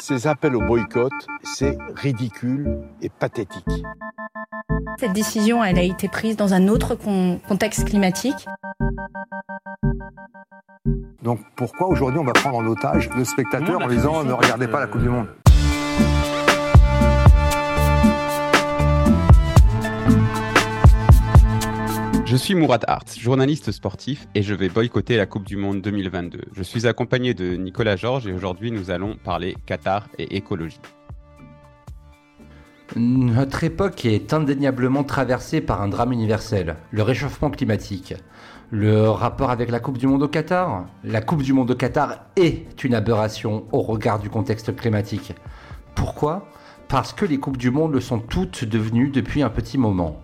Ces appels au boycott, c'est ridicule et pathétique. Cette décision, elle a été prise dans un autre contexte climatique. Donc pourquoi aujourd'hui on va prendre en otage le spectateur en disant ne regardez pas la Coupe du Monde? Je suis Mourad Hart, journaliste sportif et je vais boycotter la Coupe du Monde 2022. Je suis accompagné de Nicolas Georges et aujourd'hui nous allons parler Qatar et écologie. Notre époque est indéniablement traversée par un drame universel, le réchauffement climatique. Le rapport avec la Coupe du Monde au Qatar? La Coupe du Monde au Qatar est une aberration au regard du contexte climatique. Pourquoi? Parce que les Coupes du Monde le sont toutes devenues depuis un petit moment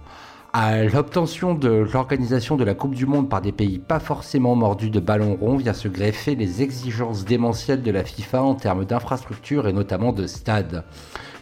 à l'obtention de l'organisation de la Coupe du Monde par des pays pas forcément mordus de ballons ronds vient se greffer les exigences démentielles de la FIFA en termes d'infrastructures et notamment de stades.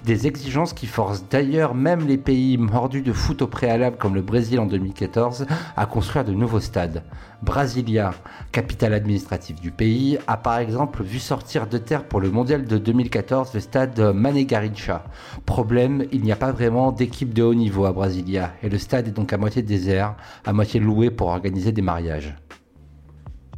Des exigences qui forcent d'ailleurs même les pays mordus de foot au préalable comme le Brésil en 2014 à construire de nouveaux stades. Brasilia, capitale administrative du pays, a par exemple vu sortir de terre pour le mondial de 2014 le stade Mané Garrincha. Problème, il n'y a pas vraiment d'équipe de haut niveau à Brasilia et le stade est donc à moitié désert, à moitié loué pour organiser des mariages.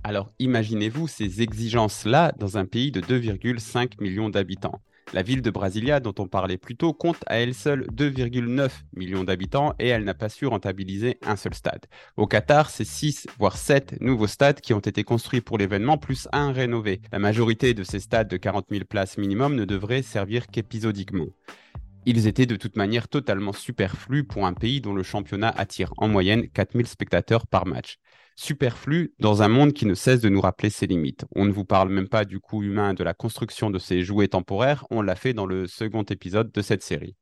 Alors imaginez-vous ces exigences-là dans un pays de 2,5 millions d'habitants. La ville de Brasilia, dont on parlait plus tôt, compte à elle seule 2,9 millions d'habitants et elle n'a pas su rentabiliser un seul stade. Au Qatar, c'est 6 voire 7 nouveaux stades qui ont été construits pour l'événement, plus un rénové. La majorité de ces stades de 40 000 places minimum ne devraient servir qu'épisodiquement. Ils étaient de toute manière totalement superflus pour un pays dont le championnat attire en moyenne 4000 spectateurs par match superflu dans un monde qui ne cesse de nous rappeler ses limites. On ne vous parle même pas du coût humain de la construction de ces jouets temporaires, on l'a fait dans le second épisode de cette série.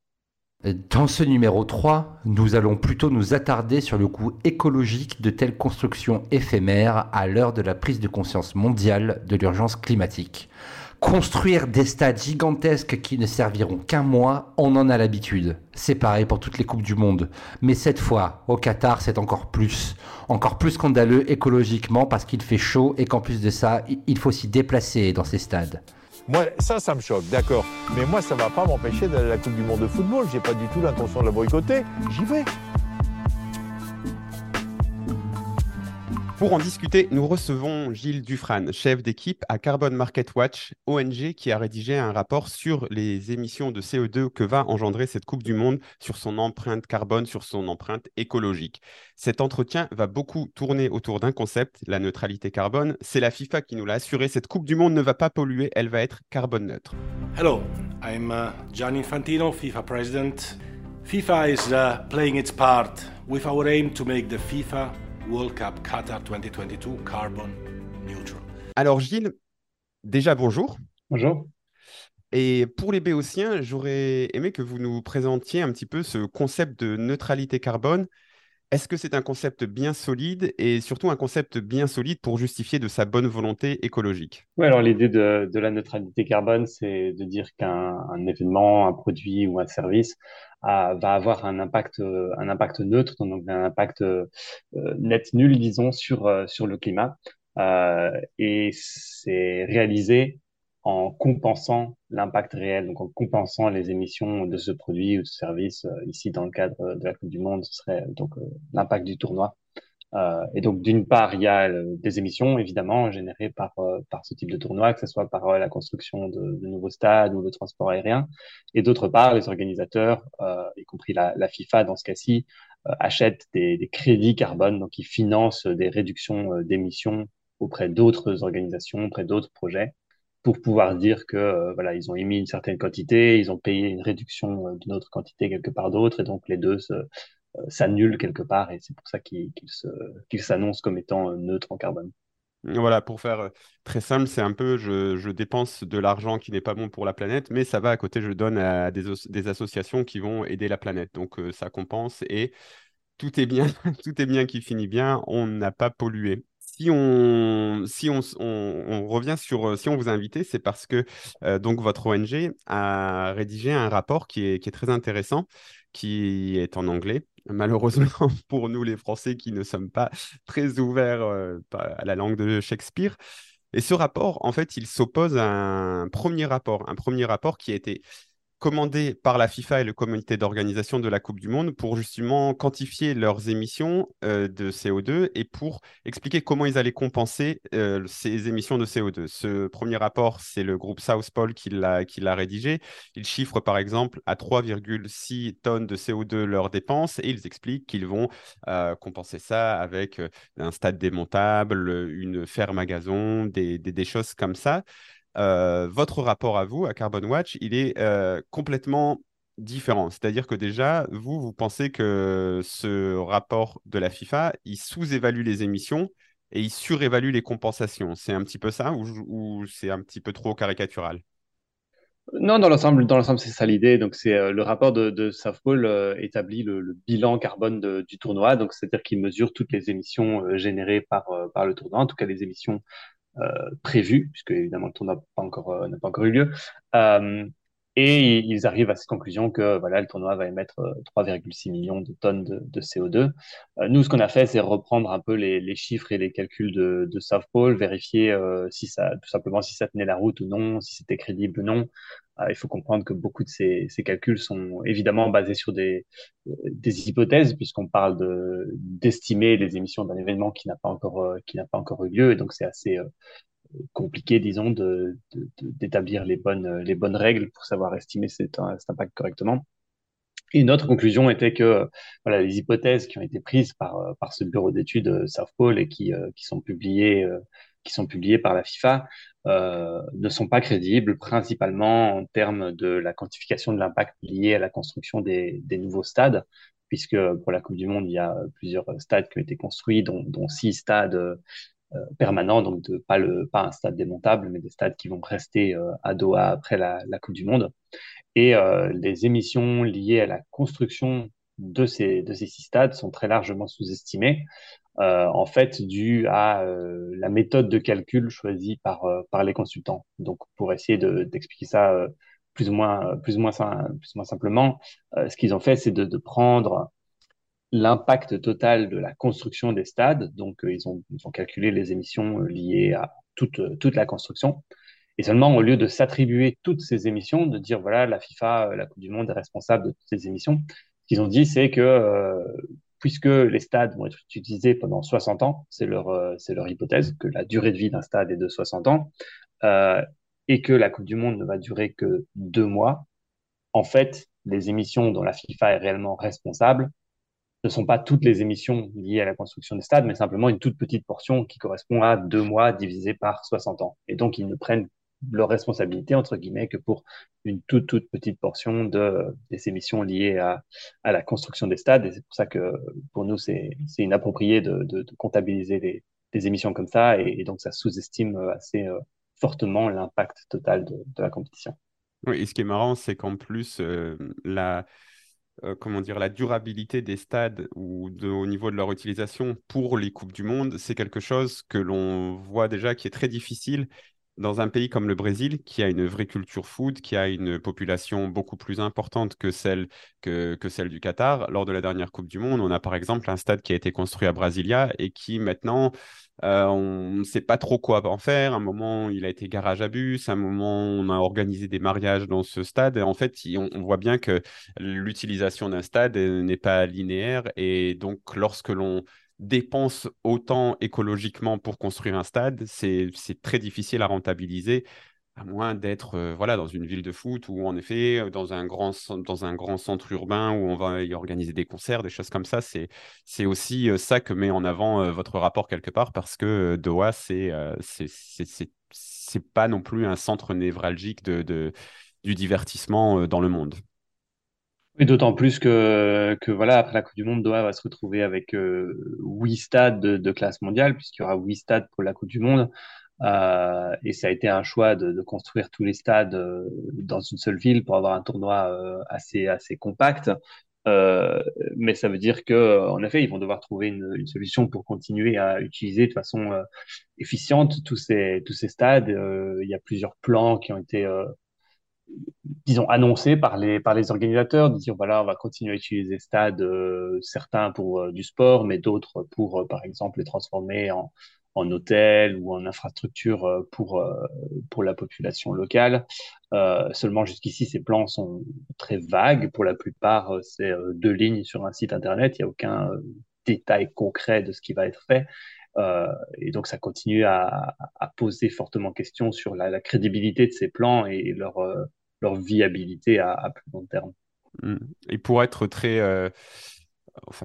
Dans ce numéro 3, nous allons plutôt nous attarder sur le coût écologique de telles constructions éphémères à l'heure de la prise de conscience mondiale de l'urgence climatique. Construire des stades gigantesques qui ne serviront qu'un mois, on en a l'habitude. C'est pareil pour toutes les Coupes du Monde. Mais cette fois, au Qatar, c'est encore plus. Encore plus scandaleux écologiquement parce qu'il fait chaud et qu'en plus de ça, il faut s'y déplacer dans ces stades. Moi, ça, ça me choque, d'accord. Mais moi, ça ne va pas m'empêcher d'aller à la Coupe du Monde de football. J'ai pas du tout l'intention de la boycotter. J'y vais. Pour en discuter, nous recevons Gilles Dufran, chef d'équipe à Carbon Market Watch, ONG qui a rédigé un rapport sur les émissions de CO2 que va engendrer cette Coupe du Monde sur son empreinte carbone, sur son empreinte écologique. Cet entretien va beaucoup tourner autour d'un concept, la neutralité carbone. C'est la FIFA qui nous l'a assuré, cette Coupe du Monde ne va pas polluer, elle va être carbone neutre. Hello, I'm uh, Gianni Infantino, FIFA president. FIFA is uh, playing its part with our aim to make the FIFA World Cup Qatar 2022 carbon neutral. Alors Gilles, déjà bonjour. Bonjour. Et pour les Béotiens, j'aurais aimé que vous nous présentiez un petit peu ce concept de neutralité carbone. Est-ce que c'est un concept bien solide et surtout un concept bien solide pour justifier de sa bonne volonté écologique? Oui, alors l'idée de, la neutralité carbone, c'est de dire qu'un événement, un produit ou un service va avoir un impact, euh, un impact neutre, donc un impact euh, net nul, disons, euh, sur le climat. et c'est réalisé en compensant l'impact réel, donc en compensant les émissions de ce produit ou de ce service. ici, dans le cadre de la Coupe du Monde, ce serait donc l'impact du tournoi. Euh, et donc, d'une part, il y a euh, des émissions, évidemment, générées par, euh, par ce type de tournoi, que ce soit par la construction de, nouveaux stades ou le transport aérien. Et d'autre part, les organisateurs, y compris la, FIFA dans ce cas-ci, achètent des, crédits carbone, donc ils financent des réductions d'émissions auprès d'autres organisations, auprès d'autres projets, pour pouvoir dire que voilà, ils ont émis une certaine quantité, ils ont payé une réduction d'une autre quantité quelque part d'autre, et donc les deux euh, s'annule quelque part et c'est pour ça qu'il s'annonce comme étant euh, neutre en carbone. Voilà, pour faire euh, très simple, c'est un peu je, dépense de l'argent qui n'est pas bon pour la planète, mais ça va à côté, je donne à des, associations qui vont aider la planète. Donc ça compense et tout est bien, tout est bien qui finit bien, on n'a pas pollué. Si on, si on, on, revient sur, si on vous a invité, c'est parce que donc votre ONG a rédigé un rapport qui est, qui est très intéressant, qui est en anglais, malheureusement pour nous les Français qui ne sommes pas très ouverts euh, à la langue de Shakespeare. Et ce rapport, en fait, il s'oppose à un premier rapport, un premier rapport qui a été commandé par la FIFA et le comité d'organisation de la Coupe du Monde pour justement quantifier leurs émissions euh, de CO2 et pour expliquer comment ils allaient compenser euh, ces émissions de CO2. Ce premier rapport, c'est le groupe South Pole qui l'a rédigé. Il chiffre par exemple à 3,6 tonnes de CO2 leurs dépenses et ils expliquent qu'ils vont euh, compenser ça avec un stade démontable, une ferme à gazon, des choses comme ça. Euh, votre rapport à vous, à Carbon Watch, il est euh, complètement différent. C'est-à-dire que déjà, vous, vous pensez que ce rapport de la FIFA, il sous-évalue les émissions et il surévalue les compensations. C'est un petit peu ça ou, c'est un petit peu trop caricatural? Non, dans l'ensemble, dans l'ensemble, c'est ça l'idée. Donc, c'est euh, le rapport de, de établit le, bilan carbone du tournoi. Donc, c'est-à-dire qu'il mesure toutes les émissions générées par, par le tournoi, en tout cas les émissions prévu, puisque évidemment le tour n'a pas encore euh, pas encore eu lieu. Euh, et ils arrivent à cette conclusion que voilà, le tournoi va émettre 3,6 millions de tonnes de, de CO2. nous, ce qu'on a fait, c'est reprendre un peu les, chiffres et les calculs de, de South Pole, vérifier si ça, tout simplement si ça tenait la route ou non, si c'était crédible ou non. Euh, il faut comprendre que beaucoup de ces, calculs sont évidemment basés sur des, hypothèses, puisqu'on parle de, d'estimer les émissions d'un événement qui n'a pas encore, euh, qui n'a pas encore eu lieu. Et donc, c'est assez euh, compliqué, disons, de, d'établir les bonnes, les bonnes règles pour savoir estimer cet, cet impact correctement. Et une autre conclusion était que voilà, les hypothèses qui ont été prises par, par ce bureau d'études South Pole et qui, qui sont publiées qui sont publiées par la FIFA euh, ne sont pas crédibles, principalement en termes de la quantification de l'impact lié à la construction des, des, nouveaux stades, puisque pour la Coupe du Monde, il y a plusieurs stades qui ont été construits, dont six stades euh, permanents, donc de, pas, le, pas un stade démontable, mais des stades qui vont rester euh, à Doha après la, Coupe du Monde. Et euh, les émissions liées à la construction de ces, de ces six stades sont très largement sous-estimées. En fait dû à la méthode de calcul choisie par, par les consultants. Donc, pour essayer d'expliquer ça plus, ou moins, plus, ou moins, plus ou moins simplement, ce qu'ils ont fait, c'est de, prendre l'impact total de la construction des stades. Donc, ils, ont, ils ont calculé les émissions liées à toute, toute la construction. Et seulement, au lieu de s'attribuer toutes ces émissions, de dire, voilà, la FIFA, la Coupe du Monde est responsable de toutes ces émissions, ce qu'ils ont dit, c'est que puisque les stades vont être utilisés pendant 60 ans, c'est leur, euh, leur hypothèse, que la durée de vie d'un stade est de 60 ans, euh, et que la Coupe du Monde ne va durer que deux mois, en fait, les émissions dont la FIFA est réellement responsable ne sont pas toutes les émissions liées à la construction des stades, mais simplement une toute petite portion qui correspond à deux mois divisé par 60 ans. Et donc, ils ne prennent leur responsabilité, entre guillemets, que pour une toute, toute petite portion de, des émissions liées à, à la construction des stades. Et c'est pour ça que pour nous, c'est inapproprié de, comptabiliser des, émissions comme ça. Et, donc, ça sous-estime assez euh, fortement l'impact total de, de, la compétition. Oui, et ce qui est marrant, c'est qu'en plus, euh, la, euh, comment dire, la durabilité des stades ou de, au niveau de leur utilisation pour les Coupes du Monde, c'est quelque chose que l'on voit déjà qui est très difficile dans un pays comme le Brésil, qui a une vraie culture food, qui a une population beaucoup plus importante que celle, que, que, celle du Qatar, lors de la dernière Coupe du Monde, on a par exemple un stade qui a été construit à Brasilia et qui maintenant, euh, on ne sait pas trop quoi en faire. un moment, il a été garage à bus. un moment, on a organisé des mariages dans ce stade. Et en fait, on, on voit bien que l'utilisation d'un stade n'est pas linéaire. Et donc, lorsque l'on dépense autant écologiquement pour construire un stade, c'est très difficile à rentabiliser, à moins d'être euh, voilà, dans une ville de foot ou en effet euh, dans un, grand, dans un grand centre urbain où on va y organiser des concerts, des choses comme ça. C'est aussi euh, ça que met en avant votre rapport quelque part parce que Doha, c'est c'est pas non plus un centre névralgique de, de du divertissement dans le monde. Oui, d'autant plus que, que voilà, après la Coupe du Monde, Doha va se retrouver avec euh, huit stades de, de, classe mondiale, puisqu'il y aura huit stades pour la Coupe du Monde. Euh, et ça a été un choix de, construire tous les stades euh, dans une seule ville pour avoir un tournoi euh, assez, assez compact. Mais ça veut dire que, en effet, ils vont devoir trouver une, solution pour continuer à utiliser de façon efficiente tous ces, tous ces stades. il y a plusieurs plans qui ont été disons, annoncé par les, par les organisateurs, de dire, voilà, on va continuer à utiliser stade, euh, certains pour du sport, mais d'autres pour, par exemple, les transformer en, en hôtel ou en infrastructure pour, pour la population locale. seulement jusqu'ici, ces plans sont très vagues. Pour la plupart, c'est deux lignes sur un site internet. Il n'y a aucun détail concret de ce qui va être fait. Euh, et donc, ça continue à, à, poser fortement question sur la, crédibilité de ces plans et leur, euh, leur viabilité à, plus long terme. Mmh. Et pour être très. Euh,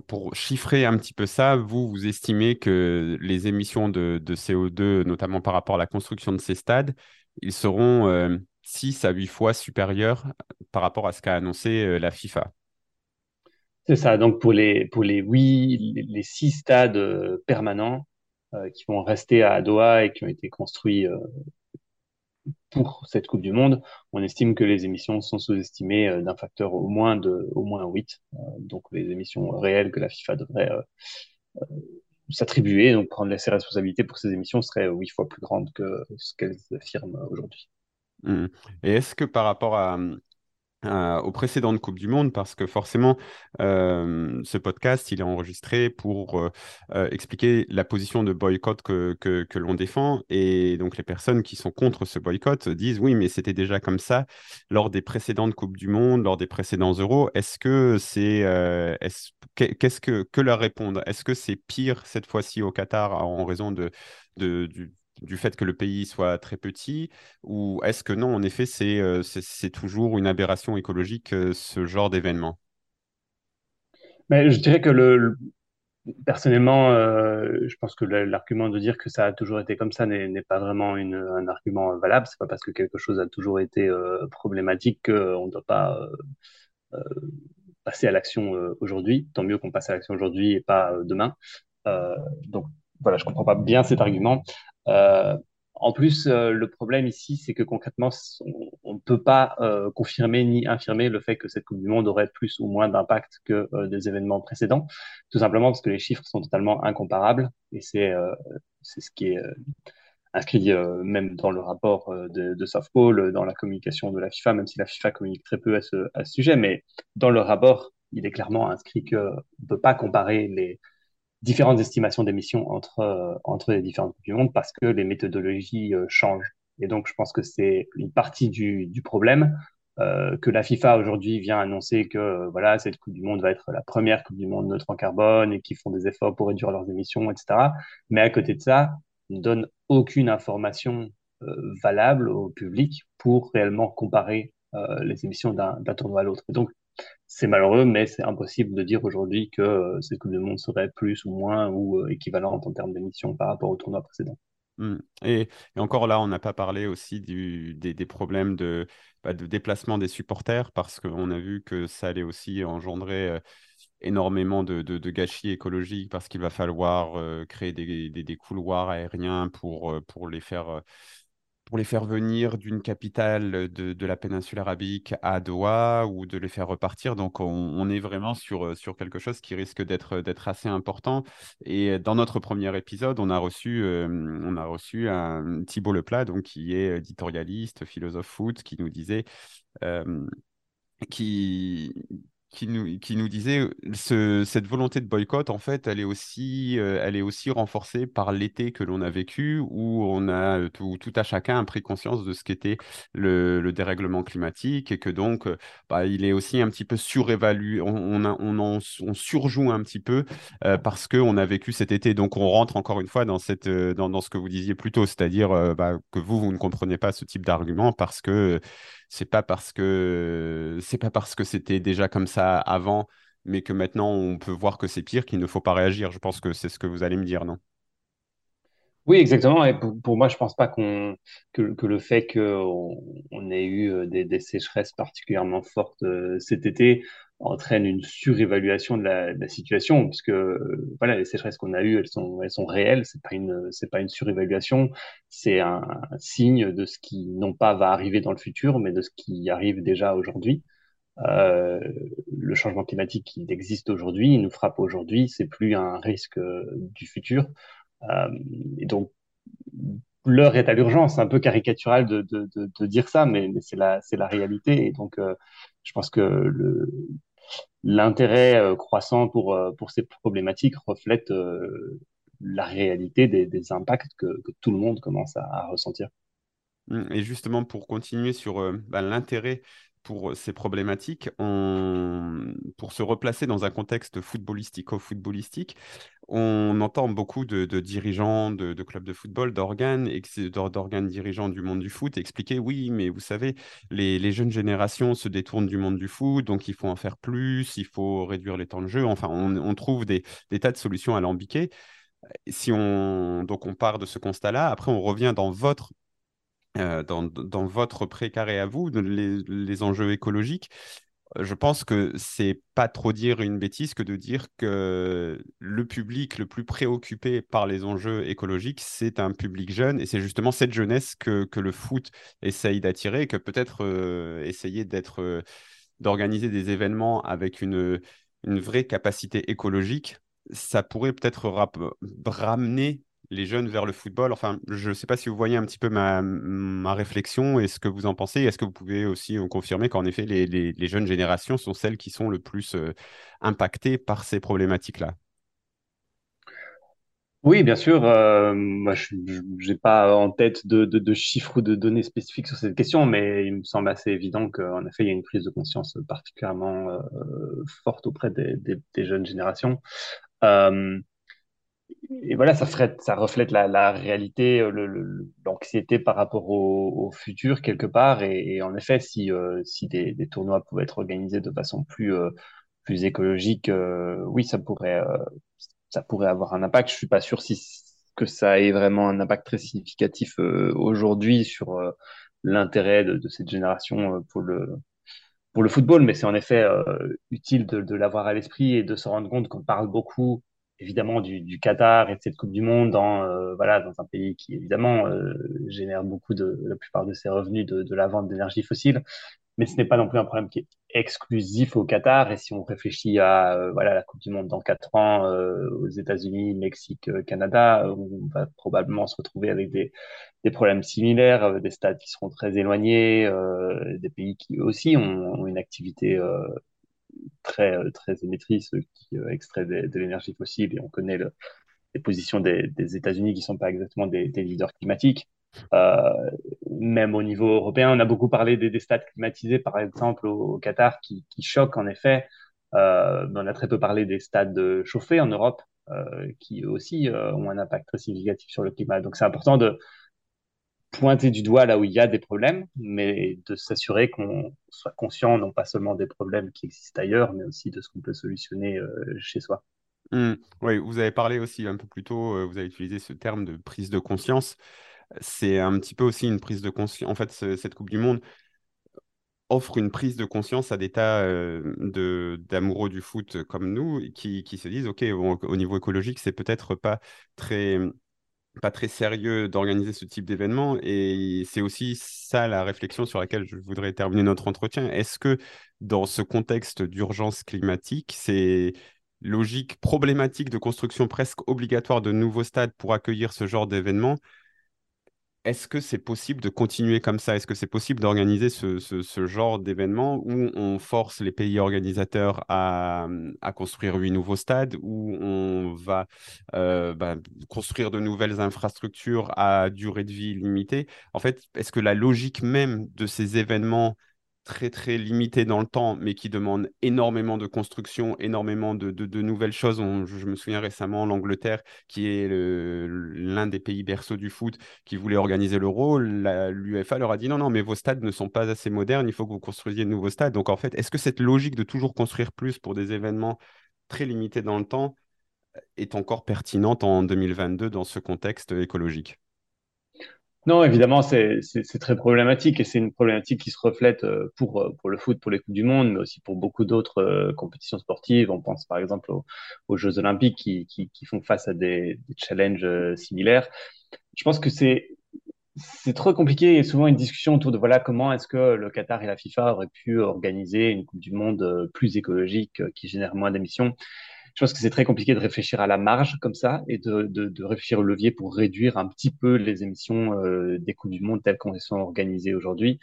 pour chiffrer un petit peu ça, vous, vous estimez que les émissions de, de CO2, notamment par rapport à la construction de ces stades, ils seront 6 à 8 fois supérieurs par rapport à ce qu'a annoncé la FIFA? C'est ça. Donc pour les pour les oui les, six stades permanents, euh, qui vont rester à Doha et qui ont été construits euh, pour cette Coupe du Monde, on estime que les émissions sont sous-estimées euh, d'un facteur au moins de au moins 8. donc les émissions réelles que la FIFA devrait s'attribuer, donc prendre ses responsabilités pour ces émissions seraient huit fois plus grandes que ce qu'elles affirment aujourd'hui. Mmh. Et est-ce que par rapport à, euh, aux précédentes Coupes du Monde parce que forcément, euh, ce podcast, il est enregistré pour euh, expliquer la position de boycott que, que, l'on défend. Et donc, les personnes qui sont contre ce boycott disent oui, mais c'était déjà comme ça lors des précédentes Coupes du Monde, lors des précédents Euros. Est-ce que c'est. Est Qu'est-ce que, que leur répondre? Est-ce que c'est pire cette fois-ci au Qatar en raison de, de, du, du fait que le pays soit très petit Ou est-ce que non, en effet, c'est euh, toujours une aberration écologique, euh, ce genre d'événement? Mais Je dirais que le, personnellement, euh, je pense que l'argument de dire que ça a toujours été comme ça n'est pas vraiment un argument valable. C'est pas parce que quelque chose a toujours été problématique qu'on ne doit pas passer à l'action aujourd'hui. Tant mieux qu'on passe à l'action aujourd'hui et pas demain. donc voilà, je comprends pas bien cet argument. Euh, en plus, euh, le problème ici, c'est que concrètement, on ne peut pas euh, confirmer ni infirmer le fait que cette Coupe du Monde aurait plus ou moins d'impact que des événements précédents, tout simplement parce que les chiffres sont totalement incomparables et c'est ce qui est inscrit même dans le rapport de, de Softball, dans la communication de la FIFA, même si la FIFA communique très peu à ce, à ce sujet, mais dans le rapport, il est clairement inscrit qu'on ne peut pas comparer les, différentes estimations d'émissions entre, euh, entre les différentes coupes du monde parce que les méthodologies euh, changent. Et donc, je pense que c'est une partie du, du problème euh, que la FIFA aujourd'hui vient annoncer que voilà cette Coupe du Monde va être la première Coupe du Monde neutre en carbone et qu'ils font des efforts pour réduire leurs émissions, etc. Mais à côté de ça, ne donne aucune information valable au public pour réellement comparer les émissions d'un tournoi à l'autre. Donc, c'est malheureux, mais c'est impossible de dire aujourd'hui que euh, cette Coupe du Monde serait plus ou moins ou euh, équivalente en termes d'émissions par rapport au tournoi précédent. Mmh. Et, encore là, on n'a pas parlé aussi des, problèmes de, bah, de, déplacement des supporters parce qu'on a vu que ça allait aussi engendrer euh, énormément de, gâchis écologiques parce qu'il va falloir créer des, couloirs aériens pour les faire pour les faire venir d'une capitale de, de, la péninsule arabique à Doha ou de les faire repartir. Donc, on, est vraiment sur, sur quelque chose qui risque d'être, assez important. Et dans notre premier épisode, on a reçu, on a reçu un Thibault Leplat, donc, qui est éditorialiste, philosophe foot, qui nous disait qui, qui nous, qui nous disait ce, cette volonté de boycott, en fait, elle est aussi, euh, elle est aussi renforcée par l'été que l'on a vécu, où on a euh, tout, tout, à chacun a pris conscience de ce qu'était le, le, dérèglement climatique et que donc, euh, bah, il est aussi un petit peu surévalué, on, on, surjoue un petit peu parce qu'on a vécu cet été. Donc, on rentre encore une fois dans, cette, dans ce que vous disiez plus tôt, c'est-à-dire bah, que vous, vous ne comprenez pas ce type d'argument parce que c'est pas parce que c'est pas parce que c'était déjà comme ça avant, mais que maintenant on peut voir que c'est pire qu'il ne faut pas réagir. Je pense que c'est ce que vous allez me dire, non? Oui, exactement. Et pour, moi, je pense pas que, le fait qu'on on ait eu euh, des, des, sécheresses particulièrement fortes euh, cet été entraîne une surévaluation de la, de la situation, parce que voilà, les sécheresses qu'on a eues, elles sont, elles sont réelles. C'est pas une, c'est pas une surévaluation. C'est un, signe de ce qui non pas va arriver dans le futur, mais de ce qui arrive déjà aujourd'hui. Euh, le changement climatique qui existe aujourd'hui, il nous frappe aujourd'hui, c'est plus un risque euh, du futur. Euh, et donc l'heure est à l'urgence. C'est un peu caricatural de, de, de, de dire ça, mais, mais c'est la, c'est la réalité. Et donc, euh, je pense que le, l'intérêt euh, croissant pour, euh, pour ces problématiques reflète euh, la réalité des, impacts que, tout le monde commence à, ressentir. Mmh, et justement, pour continuer sur bah, l'intérêt pour ces problématiques, pour se replacer dans un contexte footballistico-footballistique, on entend beaucoup de, dirigeants de, clubs de football, d'organes, d'organes dirigeants du monde du foot expliquer oui, mais vous savez, les, jeunes générations se détournent du monde du foot, donc il faut en faire plus, il faut réduire les temps de jeu. Enfin, on, trouve des, tas de solutions alambiquées. Si on, donc on part de ce constat-là, après on revient dans votre euh, dans, votre précaré à vous, les, enjeux écologiques, je pense que c'est pas trop dire une bêtise que de dire que le public le plus préoccupé par les enjeux écologiques, c'est un public jeune. Et c'est justement cette jeunesse que, que le foot essaye d'attirer, que peut-être euh, essayer d'être, euh, d'organiser des événements avec une, une vraie capacité écologique, ça pourrait peut-être ramener les jeunes vers le football. Enfin, je ne sais pas si vous voyez un petit peu ma, ma réflexion et ce que vous en pensez. Est-ce que vous pouvez aussi confirmer qu'en effet, les, les, jeunes générations sont celles qui sont le plus euh, impactées par ces problématiques-là? Oui, bien sûr. Euh, moi, je n'ai pas en tête de, de, chiffres ou de données spécifiques sur cette question, mais il me semble assez évident qu'en effet, il y a une prise de conscience particulièrement euh, forte auprès des, des, jeunes générations et voilà, ça, ça reflète la, réalité, euh, l'anxiété par rapport au, futur quelque part. Et, en effet, si, euh, si des, tournois pouvaient être organisés de façon plus, euh, plus écologique, oui, ça pourrait, ça pourrait avoir un impact. Je suis pas sûr si que ça ait vraiment un impact très significatif aujourd'hui sur l'intérêt de, cette génération pour le, pour le football, mais c'est en effet utile de, de l'avoir à l'esprit et de se rendre compte qu'on parle beaucoup évidemment du, du, Qatar et de cette Coupe du Monde dans euh, voilà dans un pays qui évidemment euh, génère beaucoup de la plupart de ses revenus de, de la vente d'énergie fossile. Mais ce n'est pas non plus un problème qui est exclusif au Qatar. Et si on réfléchit à euh, voilà la Coupe du Monde dans quatre ans aux États-Unis Mexique Canada on va probablement se retrouver avec des, des problèmes similaires des stades qui seront très éloignés des pays qui aussi ont, ont une activité très, euh, très émettrice qui euh, extrait de, l'énergie fossile et on connaît les positions des, États-Unis qui ne sont pas exactement des, leaders climatiques. Euh, même au niveau européen, on a beaucoup parlé des, stades climatisés, par exemple au, Qatar, qui, qui, choquent en effet. Euh, on a très peu parlé des stades chauffés en Europe, qui aussi ont un impact très significatif sur le climat. Donc c'est important de, pointer du doigt là où il y a des problèmes, mais de s'assurer qu'on soit conscient non pas seulement des problèmes qui existent ailleurs, mais aussi de ce qu'on peut solutionner euh, chez soi. Mmh. Oui, vous avez parlé aussi un peu plus tôt, euh, vous avez utilisé ce terme de prise de conscience. C'est un petit peu aussi une prise de conscience. En fait, cette Coupe du Monde offre une prise de conscience à des tas euh, d'amoureux du foot comme nous qui, qui se disent, OK, au niveau écologique, c'est peut-être pas très pas très sérieux d'organiser ce type d'événement. Et c'est aussi ça la réflexion sur laquelle je voudrais terminer notre entretien. Est-ce que dans ce contexte d'urgence climatique, c'est logique, problématique de construction presque obligatoire de nouveaux stades pour accueillir ce genre d'événement est-ce que c'est possible de continuer comme ça? Est-ce que c'est possible d'organiser ce, genre d'événement où on force les pays organisateurs à, construire huit nouveaux stades, où on va euh, bah, construire de nouvelles infrastructures à durée de vie limitée? En fait, est-ce que la logique même de ces événements très très limité dans le temps, mais qui demande énormément de construction, énormément de, nouvelles choses. je, me souviens récemment l'Angleterre, qui est l'un des pays berceaux du foot, qui voulait organiser l'Euro. L'UEFA leur a dit non, non, mais vos stades ne sont pas assez modernes, il faut que vous construisiez de nouveaux stades. Donc en fait, est-ce que cette logique de toujours construire plus pour des événements très limités dans le temps est encore pertinente en 2022 dans ce contexte écologique? Non, évidemment, c'est très problématique et c'est une problématique qui se reflète euh, pour, euh, pour le foot, pour les Coupes du Monde, mais aussi pour beaucoup d'autres euh, compétitions sportives. On pense par exemple aux, Jeux Olympiques qui, font face à des, des challenges similaires. Je pense que c'est c'est trop compliqué et souvent une discussion autour de voilà comment est-ce que le Qatar et la FIFA auraient pu organiser une Coupe du Monde plus écologique qui génère moins d'émissions je pense que c'est très compliqué de réfléchir à la marge comme ça et de, de, réfléchir au levier pour réduire un petit peu les émissions euh, des coûts du monde telles qu'elles sont organisées aujourd'hui,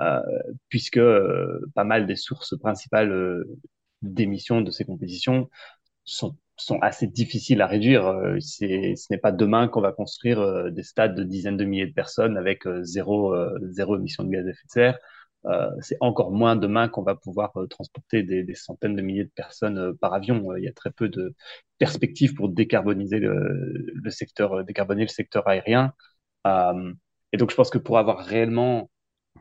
euh, puisque euh, pas mal des sources principales d'émissions de ces compétitions sont sont assez difficiles à réduire. Euh, ce n'est pas demain qu'on va construire des stades de dizaines de milliers de personnes avec zéro, zéro émission de gaz à effet de serre. C'est encore moins demain qu'on va pouvoir transporter des, centaines de milliers de personnes par avion. il y a très peu de perspectives pour décarboniser le, secteur, décarboner le secteur aérien. et donc, je pense que pour avoir réellement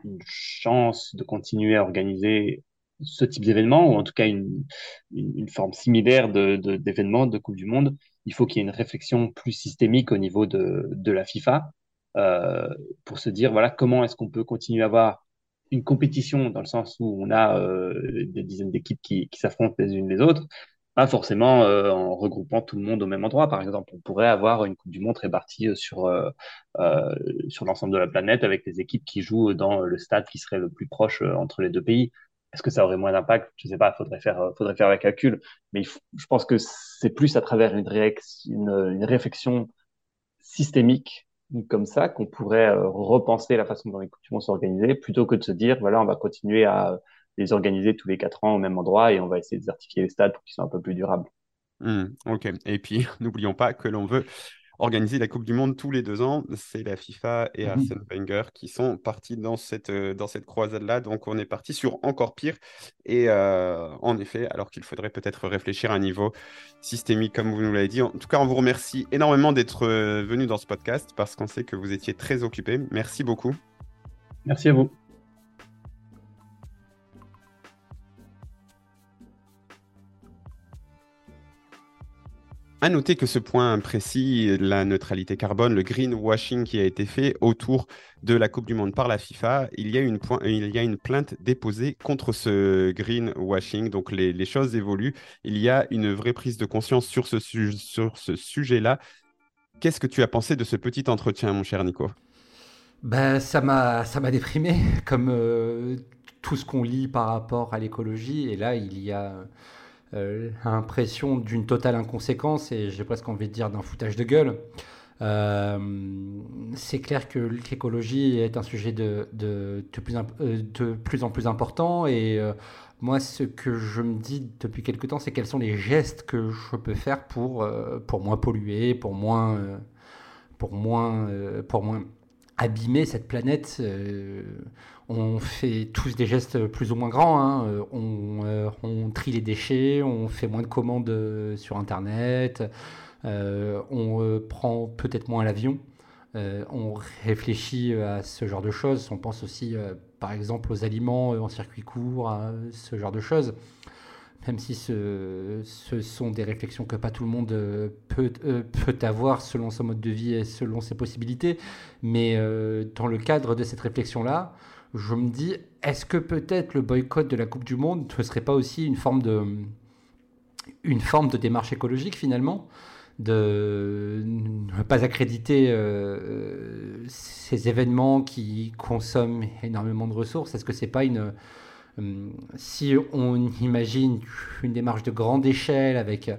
une chance de continuer à organiser ce type d'événement, ou en tout cas une, une, forme similaire d'événement de, de, Coupe du Monde, il faut qu'il y ait une réflexion plus systémique au niveau de, de la FIFA euh, pour se dire, voilà, comment est-ce qu'on peut continuer à avoir une compétition dans le sens où on a euh, des dizaines d'équipes qui, qui s'affrontent les unes les autres, pas forcément euh, en regroupant tout le monde au même endroit. Par exemple, on pourrait avoir une Coupe du Monde répartie sur, euh, euh, sur l'ensemble de la planète avec des équipes qui jouent dans le stade qui serait le plus proche entre les deux pays. Est-ce que ça aurait moins d'impact? Je ne sais pas, faudrait faire, faudrait faire la calcul. Mais je pense que c'est plus à travers une, une, une, réflexion systémique comme ça qu'on pourrait repenser la façon dont les Coupes du Monde plutôt que de se dire, voilà, on va continuer à les organiser tous les quatre ans au même endroit et on va essayer de certifier les stades pour qu'ils soient un peu plus durables. Mmh, ok. Et puis, n'oublions pas que l'on veut organiser la Coupe du Monde tous les deux ans. C'est la FIFA et mmh Arsène Wenger qui sont partis dans cette, euh, dans cette croisade-là. Donc, on est parti sur encore pire. Et euh, en effet, alors qu'il faudrait peut-être réfléchir à un niveau systémique, comme vous nous l'avez dit. En tout cas, on vous remercie énormément d'être euh, venu dans ce podcast parce qu'on sait que vous étiez très occupé. Merci beaucoup. Merci à vous. À noter que ce point précis, la neutralité carbone, le greenwashing qui a été fait autour de la Coupe du Monde par la FIFA, il y a une, plainte déposée contre ce greenwashing. Donc les, choses évoluent. Il y a une vraie prise de conscience sur ce, sujet-là. Qu'est-ce que tu as pensé de ce petit entretien, mon cher Nico? Ben, ça m'a déprimé comme euh, tout ce qu'on lit par rapport à l'écologie et là il y a l'impression d'une totale inconséquence et j'ai presque envie de dire d'un foutage de gueule. Euh, c'est clair que l'écologie est un sujet de, de, de, plus, euh, en plus important et moi ce que je me dis depuis quelque temps c'est quels sont les gestes que je peux faire pour, pour moins polluer, pour moins, pour moins, pour moins abîmer cette planète. Euh, on fait tous des gestes plus ou moins grands. Hein. Euh, on, euh, on, trie les déchets, on fait moins de commandes sur Internet, on prend peut-être moins l'avion. on réfléchit à ce genre de choses. On pense aussi, par exemple, aux aliments en circuit court, à ce genre de choses même si ce, sont des réflexions que pas tout le monde euh, peut, euh, peut avoir selon son mode de vie et selon ses possibilités. Mais euh, dans le cadre de cette réflexion-là, je me dis, est-ce que peut-être le boycott de la Coupe du Monde ne serait pas aussi une forme de, une forme de démarche écologique finalement de ne pas accréditer ces événements qui consomment énormément de ressources? Est-ce que c'est pas une si on imagine une démarche de grande échelle avec,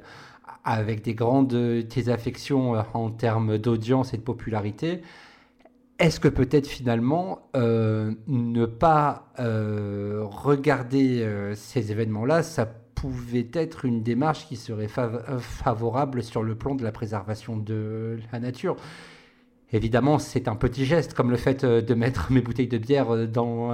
avec des grandes désaffections euh, en termes d'audience et de popularité, est-ce que peut-être finalement euh, ne pas euh, regarder ces événements-là, ça pouvait être une démarche qui serait favorable sur le plan de la préservation de la nature? Évidemment, c'est un petit geste, comme le fait de mettre mes bouteilles de bière dans,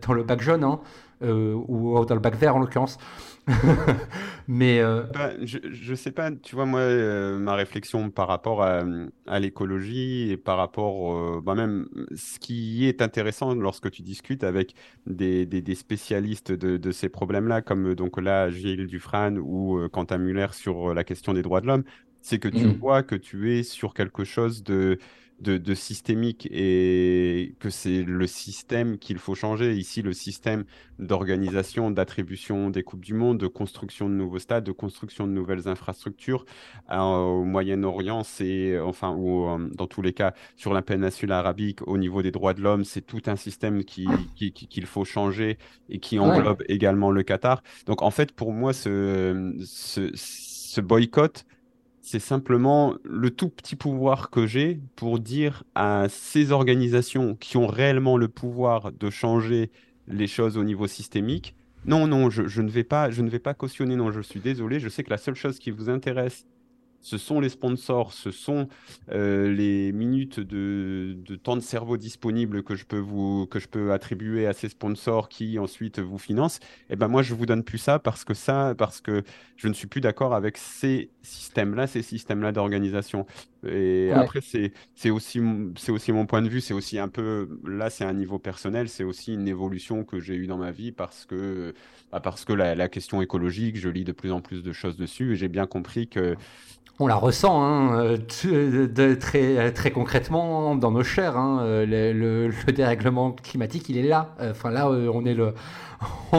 dans le bac jaune. Hein. Euh, ou dans le bac vert en l'occurrence. Mais euh, bah, je, je sais pas, tu vois, moi, euh, ma réflexion par rapport à, à l'écologie et par rapport, bah même, ce qui est intéressant lorsque tu discutes avec des, des, des spécialistes de, de ces problèmes-là, comme donc là, Gilles Dufresne ou Quentin Muller sur la question des droits de l'homme, c'est que tu mmh. vois que tu es sur quelque chose de de, systémique et que c'est le système qu'il faut changer. Ici, le système d'organisation, d'attribution des Coupes du Monde, de construction de nouveaux stades, de construction de nouvelles infrastructures. au Moyen-Orient, c'est, enfin, ou euh, dans tous les cas, sur la péninsule arabique, au niveau des droits de l'homme, c'est tout un système qu'il qui, qui, faut changer et qui englobe également le Qatar. Donc, en fait, pour moi, ce, ce, ce boycott, c'est simplement le tout petit pouvoir que j'ai pour dire à ces organisations qui ont réellement le pouvoir de changer les choses au niveau systémique Non, non, je, ne vais pas, je ne vais pas cautionner. Non, je suis désolé. Je sais que la seule chose qui vous intéresse, ce sont les sponsors, ce sont euh, les minutes de, temps de cerveau disponibles que je peux attribuer à ces sponsors qui ensuite vous financent. Et eh ben moi je vous donne plus ça parce que ça parce que je ne suis plus d'accord avec ces systèmes-là, ces systèmes-là d'organisation. Et après c'est c'est aussi c'est aussi mon point de vue, c'est aussi un peu là c'est un niveau personnel, c'est aussi une évolution que j'ai eue dans ma vie parce que bah, parce que la, la question écologique, je lis de plus en plus de choses dessus et j'ai bien compris que on la ressent hein, euh, de, très, très concrètement dans nos chairs. Hein, euh, le, dérèglement climatique, il est là. Enfin là, euh, on est le...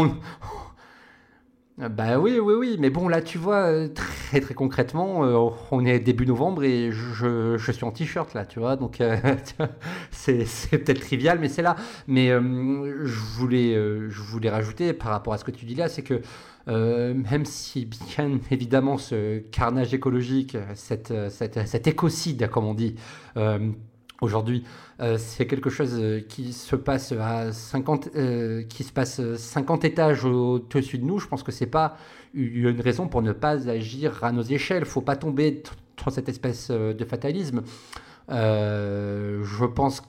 bah oui, oui, oui. Mais bon, là, tu vois, très, très concrètement, on est début novembre et je, suis en t-shirt, là, tu vois. Donc, c'est peut-être trivial, mais c'est là. Mais je, voulais, je voulais rajouter par rapport à ce que tu dis là, c'est que euh, même si bien évidemment ce carnage écologique, cette, cet écocide comme on dit, euh, aujourd'hui, euh, c'est quelque chose qui se passe à 50, qui se passe 50 étages au-dessus de nous. Je pense que c'est pas une raison pour ne pas agir à nos échelles. Faut pas tomber dans cette espèce de fatalisme. je pense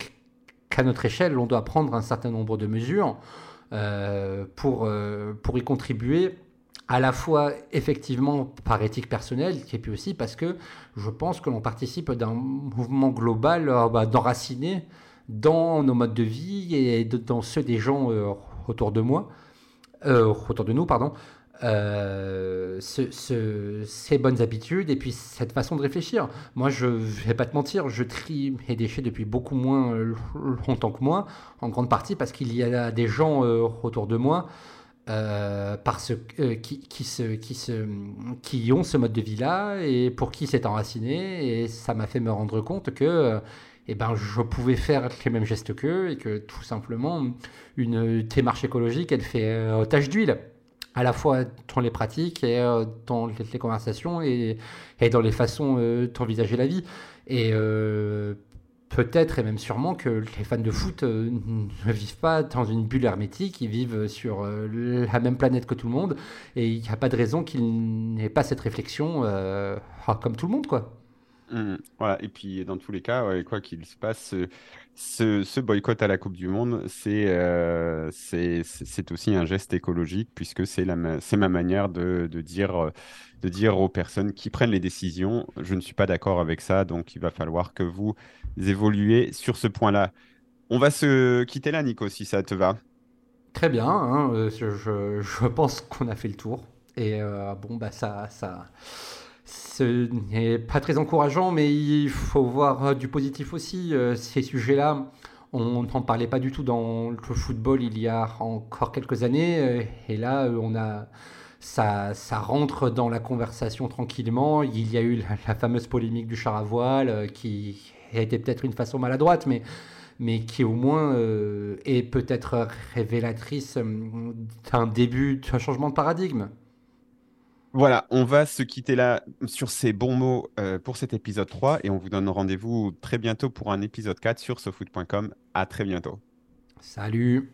qu'à notre échelle, on doit prendre un certain nombre de mesures pour, pour y contribuer à la fois effectivement par éthique personnelle, et puis aussi parce que je pense que l'on participe d'un mouvement global euh, bah, d'enraciner dans nos modes de vie et dans ceux des gens euh, autour de moi, euh, autour de nous, pardon, ces bonnes habitudes et puis cette façon de réfléchir. Moi, je vais pas te mentir, je trie mes déchets depuis beaucoup moins longtemps que moi, en grande partie parce qu'il y a des gens autour de moi euh, parce, euh, qui, ont ce mode de vie-là et pour qui c'est enraciné. Et ça m'a fait me rendre compte que euh, eh ben, je pouvais faire les mêmes gestes qu'eux et que tout simplement, une démarche écologique, elle fait tâche d'huile à la fois dans les pratiques et dans les, conversations et, et, dans les façons d'envisager la vie. Et peut-être et même sûrement que les fans de foot euh, ne vivent pas dans une bulle hermétique, ils vivent sur euh, la même planète que tout le monde, et il n'y a pas de raison qu'ils n'aient pas cette réflexion euh, ah, comme tout le monde, quoi. Mmh, voilà, et puis dans tous les cas, quoi qu'il se passe, ce, boycott à la Coupe du Monde, c'est aussi un geste écologique, puisque c'est ma manière de dire de dire aux personnes qui prennent les décisions, je ne suis pas d'accord avec ça, donc il va falloir que vous évoluez sur ce point-là. On va se quitter là, Nico, si ça te va. Très bien, hein, euh, je, pense qu'on a fait le tour. Et euh, bon, bah ça, ça, ce n'est pas très encourageant, mais il faut voir euh, du positif aussi. ces sujets-là, on n'en parlait pas du tout dans le football il y a encore quelques années. Et là, on a ça, ça rentre dans la conversation tranquillement. Il y a eu la, fameuse polémique du char à voile euh, qui a été peut-être une façon maladroite, mais, mais qui au moins euh, est peut-être révélatrice euh, d'un début d'un changement de paradigme. Voilà, on va se quitter là sur ces bons mots pour cet épisode 3 et on vous donne rendez-vous très bientôt pour un épisode 4 sur sofoot.com. À très bientôt. Salut